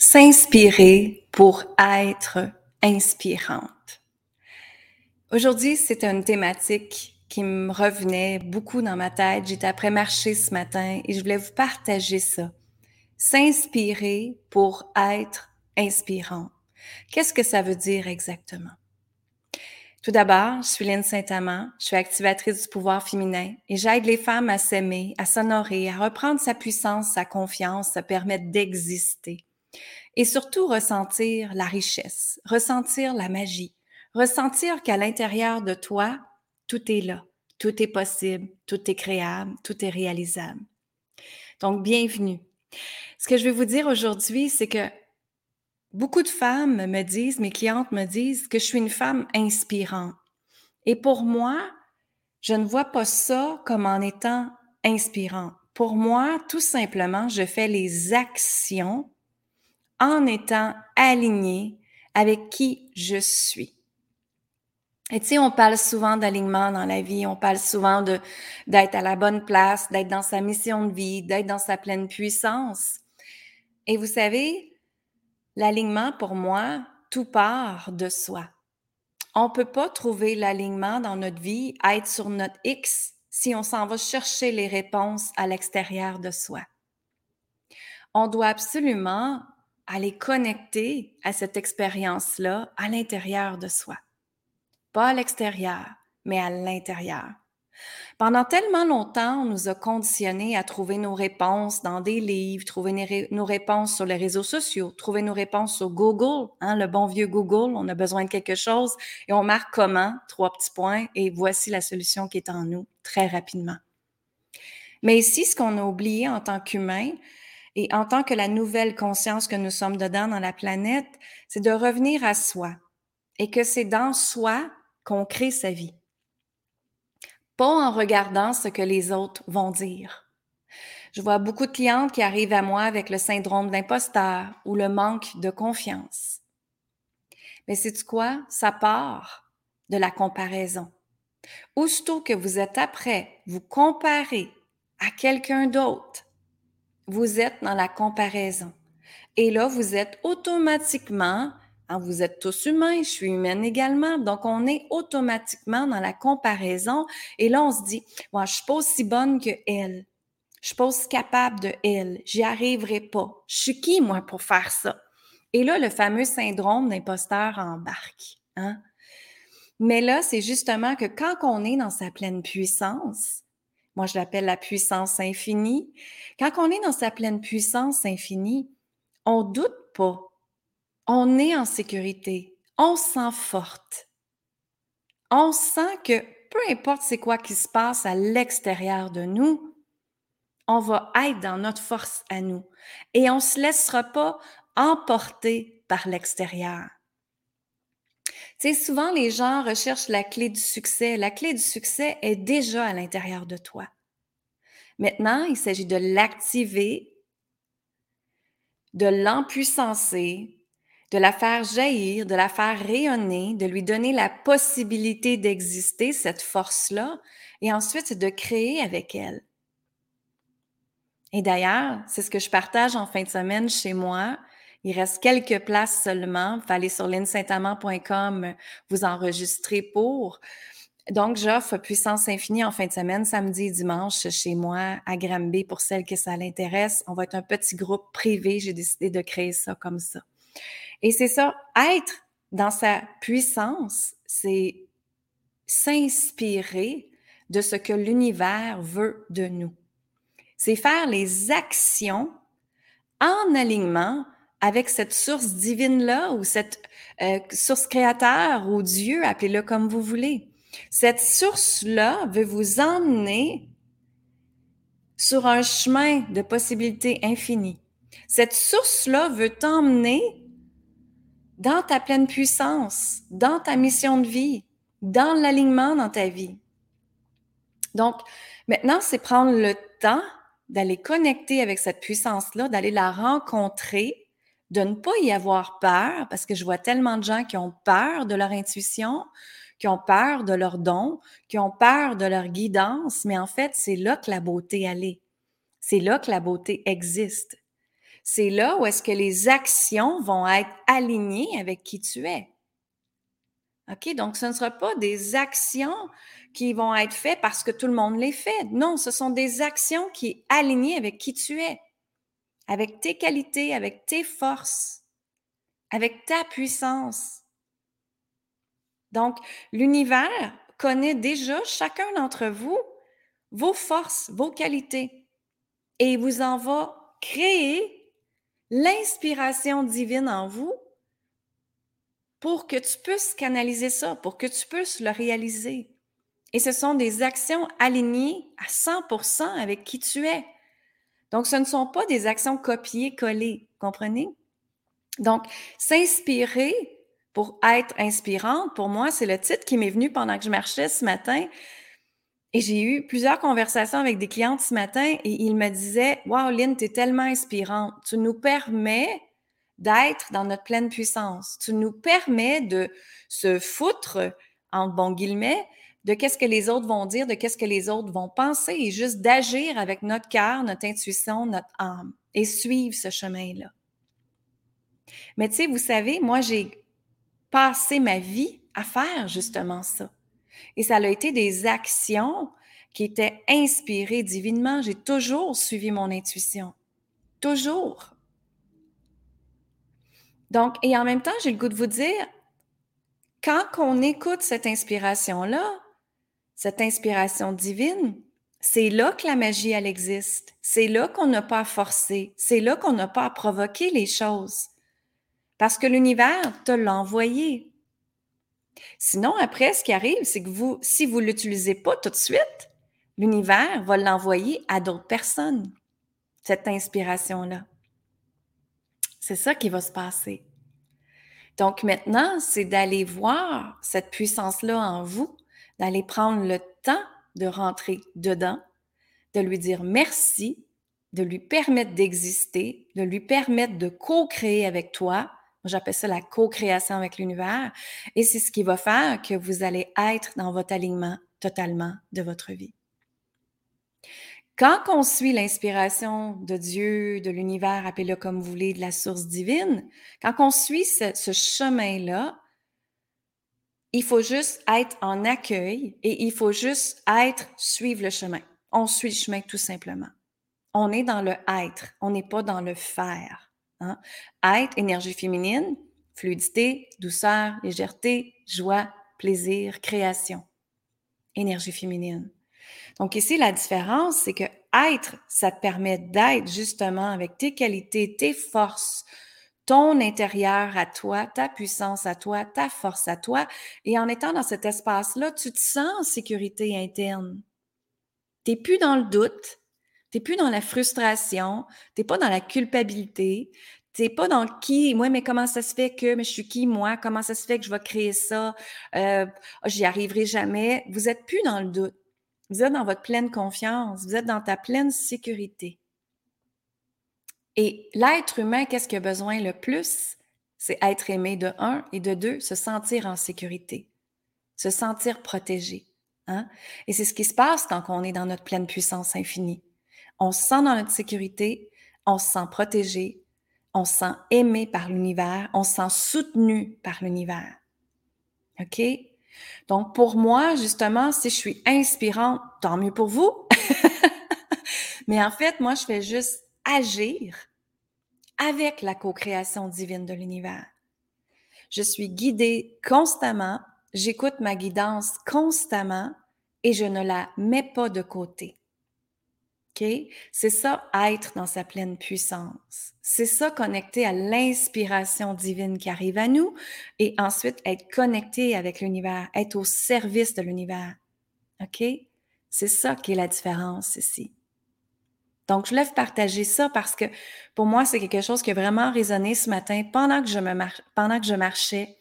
S'inspirer pour être inspirante. Aujourd'hui, c'est une thématique qui me revenait beaucoup dans ma tête. J'étais après marcher ce matin et je voulais vous partager ça. S'inspirer pour être inspirant. Qu'est-ce que ça veut dire exactement? Tout d'abord, je suis Lynne Saint-Amand, je suis activatrice du pouvoir féminin et j'aide les femmes à s'aimer, à s'honorer, à reprendre sa puissance, sa confiance, à permettre d'exister. Et surtout ressentir la richesse, ressentir la magie, ressentir qu'à l'intérieur de toi, tout est là, tout est possible, tout est créable, tout est réalisable. Donc, bienvenue. Ce que je vais vous dire aujourd'hui, c'est que Beaucoup de femmes me disent, mes clientes me disent que je suis une femme inspirante. Et pour moi, je ne vois pas ça comme en étant inspirant. Pour moi, tout simplement, je fais les actions en étant alignée avec qui je suis. Et tu sais, on parle souvent d'alignement dans la vie, on parle souvent de d'être à la bonne place, d'être dans sa mission de vie, d'être dans sa pleine puissance. Et vous savez, L'alignement, pour moi, tout part de soi. On ne peut pas trouver l'alignement dans notre vie, être sur notre X, si on s'en va chercher les réponses à l'extérieur de soi. On doit absolument aller connecter à cette expérience-là à l'intérieur de soi. Pas à l'extérieur, mais à l'intérieur. Pendant tellement longtemps, on nous a conditionnés à trouver nos réponses dans des livres, trouver nos réponses sur les réseaux sociaux, trouver nos réponses sur Google, hein, le bon vieux Google. On a besoin de quelque chose et on marque comment, trois petits points, et voici la solution qui est en nous très rapidement. Mais ici, ce qu'on a oublié en tant qu'humain et en tant que la nouvelle conscience que nous sommes dedans dans la planète, c'est de revenir à soi et que c'est dans soi qu'on crée sa vie pas en regardant ce que les autres vont dire. Je vois beaucoup de clientes qui arrivent à moi avec le syndrome d'imposteur ou le manque de confiance. Mais c'est quoi? Ça part de la comparaison. Aussitôt que vous êtes après, vous comparez à quelqu'un d'autre, vous êtes dans la comparaison. Et là, vous êtes automatiquement Hein, vous êtes tous humains, je suis humaine également. Donc, on est automatiquement dans la comparaison. Et là, on se dit, moi, je suis pas aussi bonne que elle. Je suis pas aussi capable de elle. J'y arriverai pas. Je suis qui, moi, pour faire ça? Et là, le fameux syndrome d'imposteur embarque. Hein? Mais là, c'est justement que quand on est dans sa pleine puissance, moi, je l'appelle la puissance infinie. Quand on est dans sa pleine puissance infinie, on doute pas on est en sécurité, on sent forte. On sent que peu importe c'est quoi qui se passe à l'extérieur de nous, on va être dans notre force à nous et on ne se laissera pas emporter par l'extérieur. Tu sais, souvent les gens recherchent la clé du succès. La clé du succès est déjà à l'intérieur de toi. Maintenant, il s'agit de l'activer, de l'empuissancer, de la faire jaillir, de la faire rayonner, de lui donner la possibilité d'exister, cette force-là, et ensuite de créer avec elle. Et d'ailleurs, c'est ce que je partage en fin de semaine chez moi. Il reste quelques places seulement. Vous aller sur linsaintamant.com, vous enregistrer pour. Donc, j'offre Puissance Infinie en fin de semaine, samedi et dimanche, chez moi, à Granby, pour celles que ça l'intéresse. On va être un petit groupe privé. J'ai décidé de créer ça comme ça. Et c'est ça, être dans sa puissance, c'est s'inspirer de ce que l'univers veut de nous. C'est faire les actions en alignement avec cette source divine-là ou cette euh, source créateur ou Dieu, appelez-le comme vous voulez. Cette source-là veut vous emmener sur un chemin de possibilités infinies. Cette source-là veut t'emmener dans ta pleine puissance, dans ta mission de vie, dans l'alignement dans ta vie. Donc, maintenant, c'est prendre le temps d'aller connecter avec cette puissance-là, d'aller la rencontrer, de ne pas y avoir peur, parce que je vois tellement de gens qui ont peur de leur intuition, qui ont peur de leur don, qui ont peur de leur guidance, mais en fait, c'est là que la beauté allait. C'est là que la beauté existe. c'est là où est-ce que les actions vont être alignées avec qui tu es. OK? Donc, ce ne sera pas des actions qui vont être faites parce que tout le monde les fait. Non, ce sont des actions qui sont alignées avec qui tu es, avec tes qualités, avec tes forces, avec ta puissance. Donc, l'univers connaît déjà chacun d'entre vous vos forces, vos qualités, et il vous en va créer l'inspiration divine en vous pour que tu puisses canaliser ça, pour que tu puisses le réaliser. Et ce sont des actions alignées à 100% avec qui tu es. Donc, ce ne sont pas des actions copiées-collées, comprenez? Donc, s'inspirer pour être inspirante, pour moi, c'est le titre qui m'est venu pendant que je marchais ce matin. Et j'ai eu plusieurs conversations avec des clientes ce matin et ils me disaient Wow, Lynn, tu es tellement inspirante. Tu nous permets d'être dans notre pleine puissance. Tu nous permets de se foutre, en bon guillemets, de qu'est-ce que les autres vont dire, de qu'est-ce que les autres vont penser et juste d'agir avec notre cœur, notre intuition, notre âme et suivre ce chemin-là. Mais tu sais, vous savez, moi, j'ai passé ma vie à faire justement ça. Et ça a été des actions qui étaient inspirées divinement. J'ai toujours suivi mon intuition. Toujours. Donc, et en même temps, j'ai le goût de vous dire, quand on écoute cette inspiration-là, cette inspiration divine, c'est là que la magie, elle existe. C'est là qu'on n'a pas à forcer. C'est là qu'on n'a pas à provoquer les choses. Parce que l'univers te l'a envoyé. Sinon, après, ce qui arrive, c'est que si vous ne l'utilisez pas tout de suite, l'univers va l'envoyer à d'autres personnes, cette inspiration-là. C'est ça qui va se passer. Donc maintenant, c'est d'aller voir cette puissance-là en vous, d'aller prendre le temps de rentrer dedans, de lui dire merci, de lui permettre d'exister, de lui permettre de co-créer avec toi, J'appelle ça la co-création avec l'univers. Et c'est ce qui va faire que vous allez être dans votre alignement totalement de votre vie. Quand on suit l'inspiration de Dieu, de l'univers, appelez-le comme vous voulez, de la source divine, quand on suit ce, ce chemin-là, il faut juste être en accueil et il faut juste être, suivre le chemin. On suit le chemin tout simplement. On est dans le être, on n'est pas dans le faire. Hein? Être, énergie féminine, fluidité, douceur, légèreté, joie, plaisir, création. Énergie féminine. Donc ici, la différence, c'est que être, ça te permet d'être justement avec tes qualités, tes forces, ton intérieur à toi, ta puissance à toi, ta force à toi. Et en étant dans cet espace-là, tu te sens en sécurité interne. Tu n'es plus dans le doute, tu n'es plus dans la frustration, tu n'es pas dans la culpabilité, tu n'es pas dans qui, moi, mais comment ça se fait que, mais je suis qui, moi, comment ça se fait que je vais créer ça, euh, ah, j'y arriverai jamais. Vous n'êtes plus dans le doute. Vous êtes dans votre pleine confiance, vous êtes dans ta pleine sécurité. Et l'être humain, qu'est-ce qu'il a besoin le plus? C'est être aimé de un et de deux, se sentir en sécurité, se sentir protégé. Hein? Et c'est ce qui se passe quand on est dans notre pleine puissance infinie. On se sent dans notre sécurité, on se sent protégé, on se sent aimé par l'univers, on se sent soutenu par l'univers. OK? Donc, pour moi, justement, si je suis inspirante, tant mieux pour vous. Mais en fait, moi, je fais juste agir avec la co-création divine de l'univers. Je suis guidée constamment, j'écoute ma guidance constamment et je ne la mets pas de côté. C'est ça, être dans sa pleine puissance. C'est ça, connecter à l'inspiration divine qui arrive à nous et ensuite être connecté avec l'univers, être au service de l'univers. OK? C'est ça qui est la différence ici. Donc, je voulais partager ça parce que pour moi, c'est quelque chose qui a vraiment résonné ce matin pendant que je, me pendant que je marchais.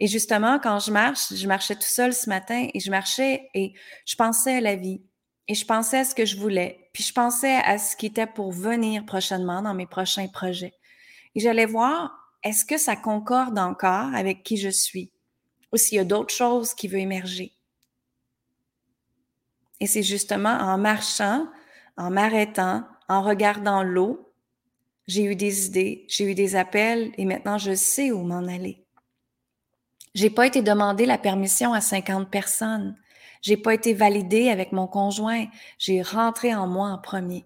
Et justement, quand je marche, je marchais tout seul ce matin et je marchais et je pensais à la vie. Et je pensais à ce que je voulais, puis je pensais à ce qui était pour venir prochainement dans mes prochains projets. Et j'allais voir, est-ce que ça concorde encore avec qui je suis? Ou s'il y a d'autres choses qui veulent émerger? Et c'est justement en marchant, en m'arrêtant, en regardant l'eau, J'ai eu des idées, j'ai eu des appels et maintenant je sais où m'en aller. J'ai pas été demander la permission à 50 personnes. J'ai pas été validée avec mon conjoint. J'ai rentré en moi en premier.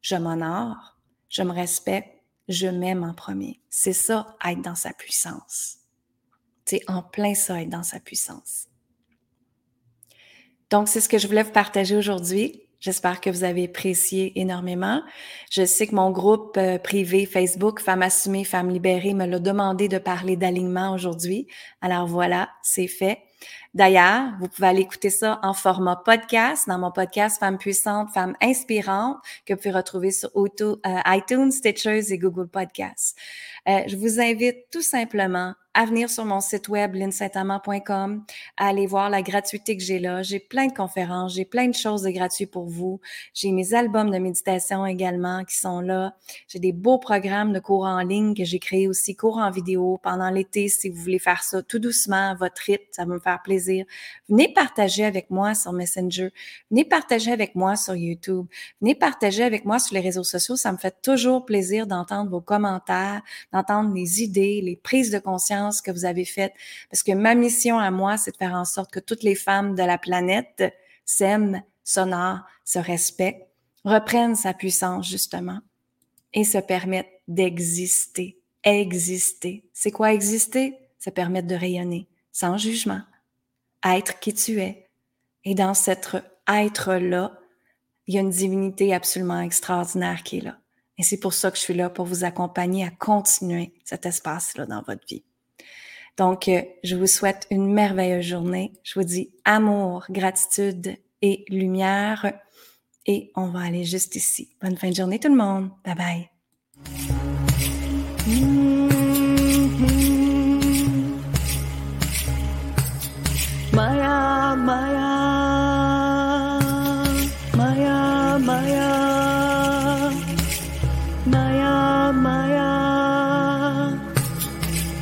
Je m'honore, je me respecte, je m'aime en premier. C'est ça, être dans sa puissance. C'est en plein ça, être dans sa puissance. Donc, c'est ce que je voulais vous partager aujourd'hui. J'espère que vous avez apprécié énormément. Je sais que mon groupe euh, privé Facebook Femmes assumées, Femmes libérées me l'a demandé de parler d'alignement aujourd'hui. Alors voilà, c'est fait. D'ailleurs, vous pouvez aller écouter ça en format podcast dans mon podcast Femmes puissantes, Femmes inspirantes que vous pouvez retrouver sur euh, iTunes, Stitchers et Google Podcasts. Euh, je vous invite tout simplement à venir sur mon site web linsaintamant.com, à aller voir la gratuité que j'ai là. J'ai plein de conférences, j'ai plein de choses de gratuit pour vous. J'ai mes albums de méditation également qui sont là. J'ai des beaux programmes de cours en ligne que j'ai créés aussi, cours en vidéo pendant l'été si vous voulez faire ça tout doucement à votre rythme, ça va me faire plaisir. Venez partager avec moi sur Messenger. Venez partager avec moi sur YouTube. Venez partager avec moi sur les réseaux sociaux. Ça me fait toujours plaisir d'entendre vos commentaires, d'entendre les idées, les prises de conscience que vous avez faites. Parce que ma mission à moi, c'est de faire en sorte que toutes les femmes de la planète s'aiment, s'honorent, se respectent, reprennent sa puissance, justement, et se permettent d'exister. Exister. C'est quoi exister? Se permettre de rayonner sans jugement, être qui tu es. Et dans cet être-là, il y a une divinité absolument extraordinaire qui est là. Et c'est pour ça que je suis là, pour vous accompagner à continuer cet espace-là dans votre vie. Donc, euh, je vous souhaite une merveilleuse journée. Je vous dis amour, gratitude et lumière. Et on va aller juste ici. Bonne fin de journée tout le monde. Bye bye.